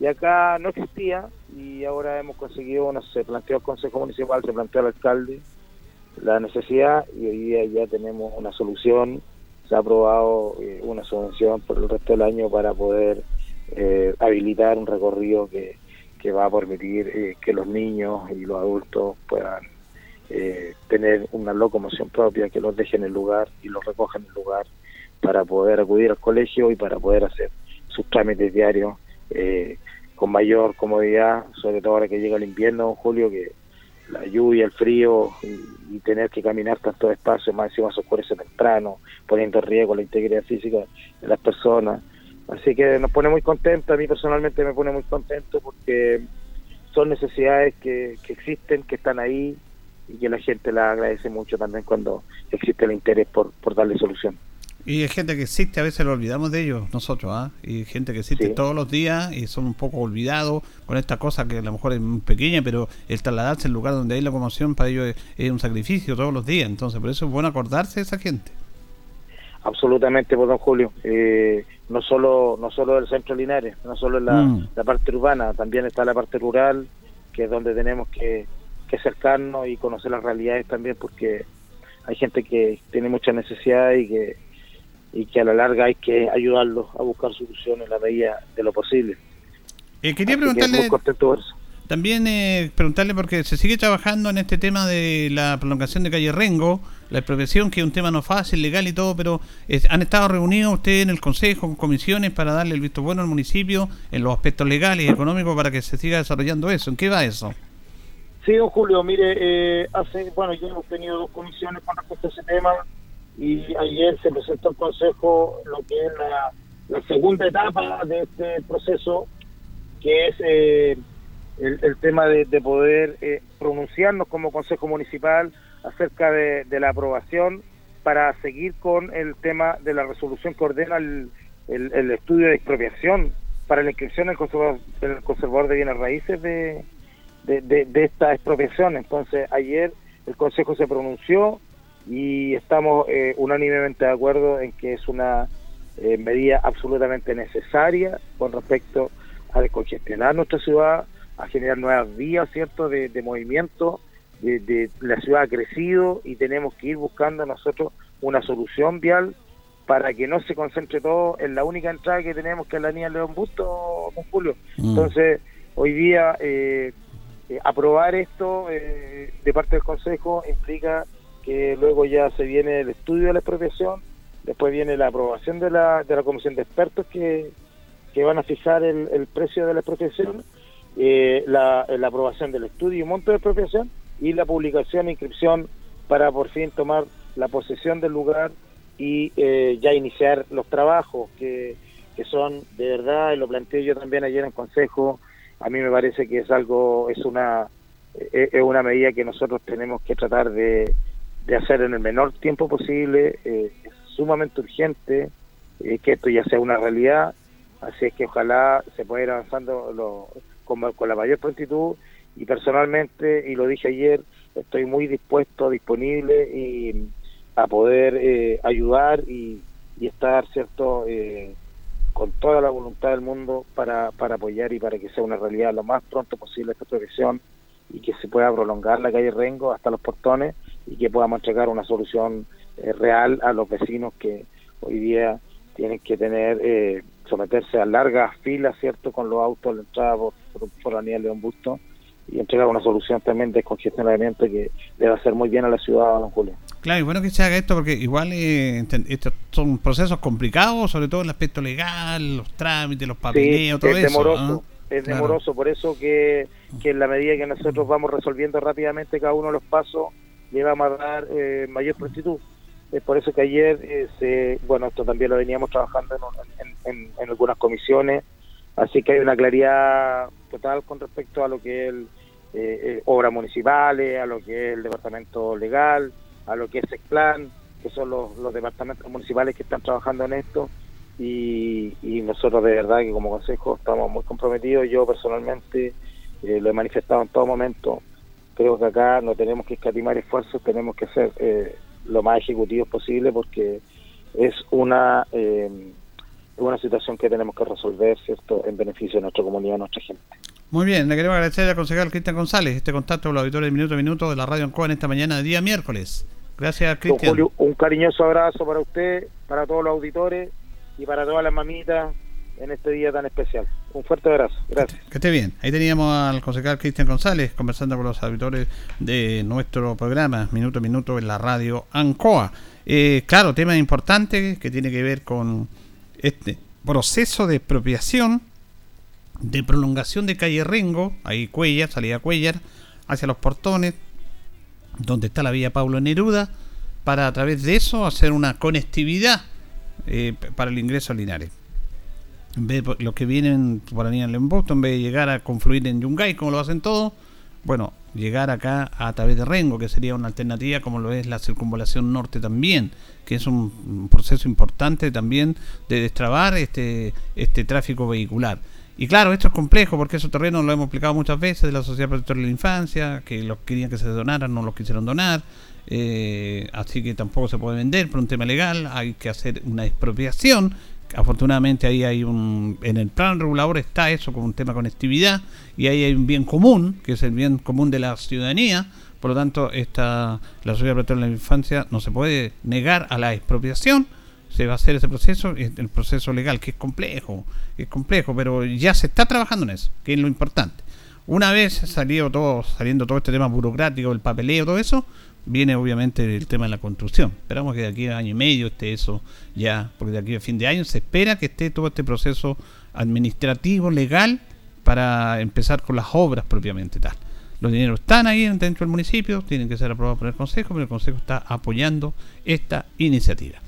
Y acá no existía y ahora hemos conseguido, una, se planteó el Consejo Municipal, se planteó al alcalde la necesidad y hoy día ya tenemos una solución, se ha aprobado eh, una subvención por el resto del año para poder eh, habilitar un recorrido que, que va a permitir eh, que los niños y los adultos puedan tener una locomoción propia, que los dejen en el lugar y los recojan en el lugar para poder acudir al colegio y para poder hacer sus trámites diarios eh, con mayor comodidad, sobre todo ahora que llega el invierno, Julio, que la lluvia, el frío y, tener que caminar tantos espacios, más encima se oscurece temprano, poniendo en riesgo la integridad física de las personas. Así que nos pone muy contentos, a mí personalmente me pone muy contento porque son necesidades que, que existen, que están ahí y que la gente la agradece mucho también cuando existe el interés por, por darle solución. Y hay gente que existe, a veces lo olvidamos de ellos, nosotros, ¿ah? Y gente que existe todos los días y son un poco olvidados con esta cosa que a lo mejor es muy pequeña, pero el trasladarse al lugar donde hay locomoción para ellos es, un sacrificio todos los días. Entonces, por eso es bueno acordarse de esa gente. Absolutamente, pues, don Julio. Eh, no solo no solo del centro Linares, no solo la, mm. la, parte urbana, también está la parte rural, que es donde tenemos que, que acercarnos y conocer las realidades también, porque hay gente que tiene mucha necesidad y que y que a la larga hay que ayudarlos a buscar soluciones en la medida de lo posible. Eh, quería preguntarle también eh, preguntarle porque se sigue trabajando en este tema de la prolongación de calle Rengo, la expropiación que es un tema no fácil, legal y todo, pero eh, han estado reunidos ustedes en el Consejo con comisiones para darle el visto bueno al municipio en los aspectos legales y económicos para que se siga desarrollando eso. ¿En qué va eso? Sí, don Julio, mire, hace, bueno, ya hemos tenido dos comisiones con respecto a ese tema y ayer se presentó al Consejo lo que es la, segunda etapa de este proceso, que es eh, el, tema de, poder eh, pronunciarnos como Consejo Municipal acerca de, la aprobación para seguir con el tema de la resolución que ordena el, estudio de expropiación para la inscripción en el conservador, de bienes raíces de, de esta expropiación. Entonces, ayer el Consejo se pronunció y estamos eh, unánimemente de acuerdo en que es una eh, medida absolutamente necesaria con respecto a descongestionar nuestra ciudad, a generar nuevas vías, ¿cierto?, de, movimiento. De, la ciudad ha crecido y tenemos que ir buscando nosotros una solución vial para que no se concentre todo en la única entrada que tenemos, que es la línea León Busto, con Julio. Mm. Entonces, hoy día eh, aprobar esto de parte del Consejo implica que luego ya se viene el estudio de la expropiación, después viene la aprobación de la, de la comisión de expertos que, van a fijar el, precio de la expropiación, eh, la, aprobación del estudio y monto de expropiación y la publicación e inscripción para por fin tomar la posesión del lugar y eh, ya iniciar los trabajos que, que son de verdad, y lo planteé yo también ayer en consejo, a mí me parece que es algo, es una, eh, es una medida que nosotros tenemos que tratar de, de hacer en el menor tiempo posible, eh, es sumamente urgente eh, que esto ya sea una realidad, así es que ojalá se pueda ir avanzando con, la mayor prontitud y personalmente, y lo dije ayer, estoy muy dispuesto, disponible y a poder eh, ayudar y, estar, ¿cierto?, eh, con toda la voluntad del mundo para, para apoyar y para que sea una realidad lo más pronto posible esta protección y que se pueda prolongar la calle Rengo hasta los portones y que podamos entregar una solución eh, real a los vecinos que hoy día tienen que tener, eh, someterse a largas filas, ¿cierto?, con los autos de entrada por, por, la de León Busto y entregar una solución también de descongestionamiento que le va a hacer muy bien a la ciudad, don Julio. Claro, y bueno que se haga esto porque igual eh, estos son procesos complicados, sobre todo el aspecto legal, los trámites, los papeleos, todo es eso. Demoroso, Es demoroso, por eso que, que en la medida que nosotros vamos resolviendo rápidamente cada uno de los pasos, le vamos a dar eh, mayor prontitud. Es por eso que ayer, eh, bueno, esto también lo veníamos trabajando en, en, algunas comisiones, así que hay una claridad total con respecto a lo que es el, eh, obras municipales, a lo que es el departamento legal, a lo que es el plan, que son los, los departamentos municipales que están trabajando en esto. Y, y, nosotros de verdad que como consejo estamos muy comprometidos. Yo personalmente eh, lo he manifestado en todo momento. Creo que acá no tenemos que escatimar esfuerzos, tenemos que ser eh, lo más ejecutivos posible porque es una eh, una situación que tenemos que resolver, ¿cierto?, en beneficio de nuestra comunidad, de nuestra gente. Muy bien, le queremos agradecer al concejal Cristian González este contacto con los auditores de Minuto a Minuto de la Radio Ancoa en esta mañana de día miércoles. Gracias, Cristian. Julio, un cariñoso abrazo para usted, para todos los auditores y para todas las mamitas en este día tan especial. Un fuerte abrazo. Gracias. Que esté bien. Ahí teníamos al concejal Cristian González conversando con los auditores de nuestro programa Minuto a Minuto en la radio Ancoa. Eh, claro, tema importante que tiene que ver con este proceso de expropiación de prolongación de calle Rengo, ahí Cuellar, salida Cuellar, hacia los portones, donde está la vía Pablo Neruda, para a través de eso hacer una conectividad eh, para el ingreso a Linares. En vez de los que vienen por línea Lembosto, en vez de llegar a confluir en Yungay, como lo hacen todos, bueno, llegar acá a través de Rengo, que sería una alternativa como lo es la circunvalación norte también, que es un proceso importante también de destrabar este, este tráfico vehicular. Y claro, esto es complejo porque esos terrenos lo hemos explicado muchas veces de la Sociedad Protectora de la Infancia, que los querían que se donaran, no los quisieron donar, eh, así que tampoco se puede vender por un tema legal, hay que hacer una expropiación. Afortunadamente ahí hay un, en el plan regulador está eso como un tema de conectividad y ahí hay un bien común, que es el bien común de la ciudadanía, por lo tanto esta, la Sociedad de la Infancia no se puede negar a la expropiación se va a hacer ese proceso, el proceso legal, que es complejo, es complejo, pero ya se está trabajando en eso, que es lo importante. Una vez salido todo, saliendo todo este tema burocrático, el papeleo, todo eso, viene obviamente el tema de la construcción. Esperamos que de aquí a año y medio esté eso ya, porque de aquí a fin de año se espera que esté todo este proceso administrativo, legal, para empezar con las obras propiamente tal. Los dineros están ahí dentro del municipio, tienen que ser aprobados por el Consejo, pero el Consejo está apoyando esta iniciativa.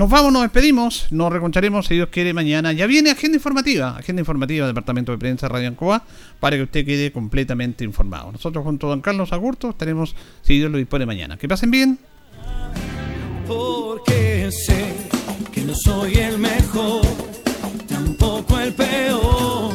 Nos vamos, nos despedimos, nos reconcharemos si Dios quiere mañana. Ya viene agenda informativa, agenda informativa Departamento de Prensa Radio Ancoa, para que usted quede completamente informado. Nosotros junto a don Carlos Agurto estaremos, si Dios lo dispone, mañana. Que pasen bien. Porque sé que no soy el mejor, tampoco el peor,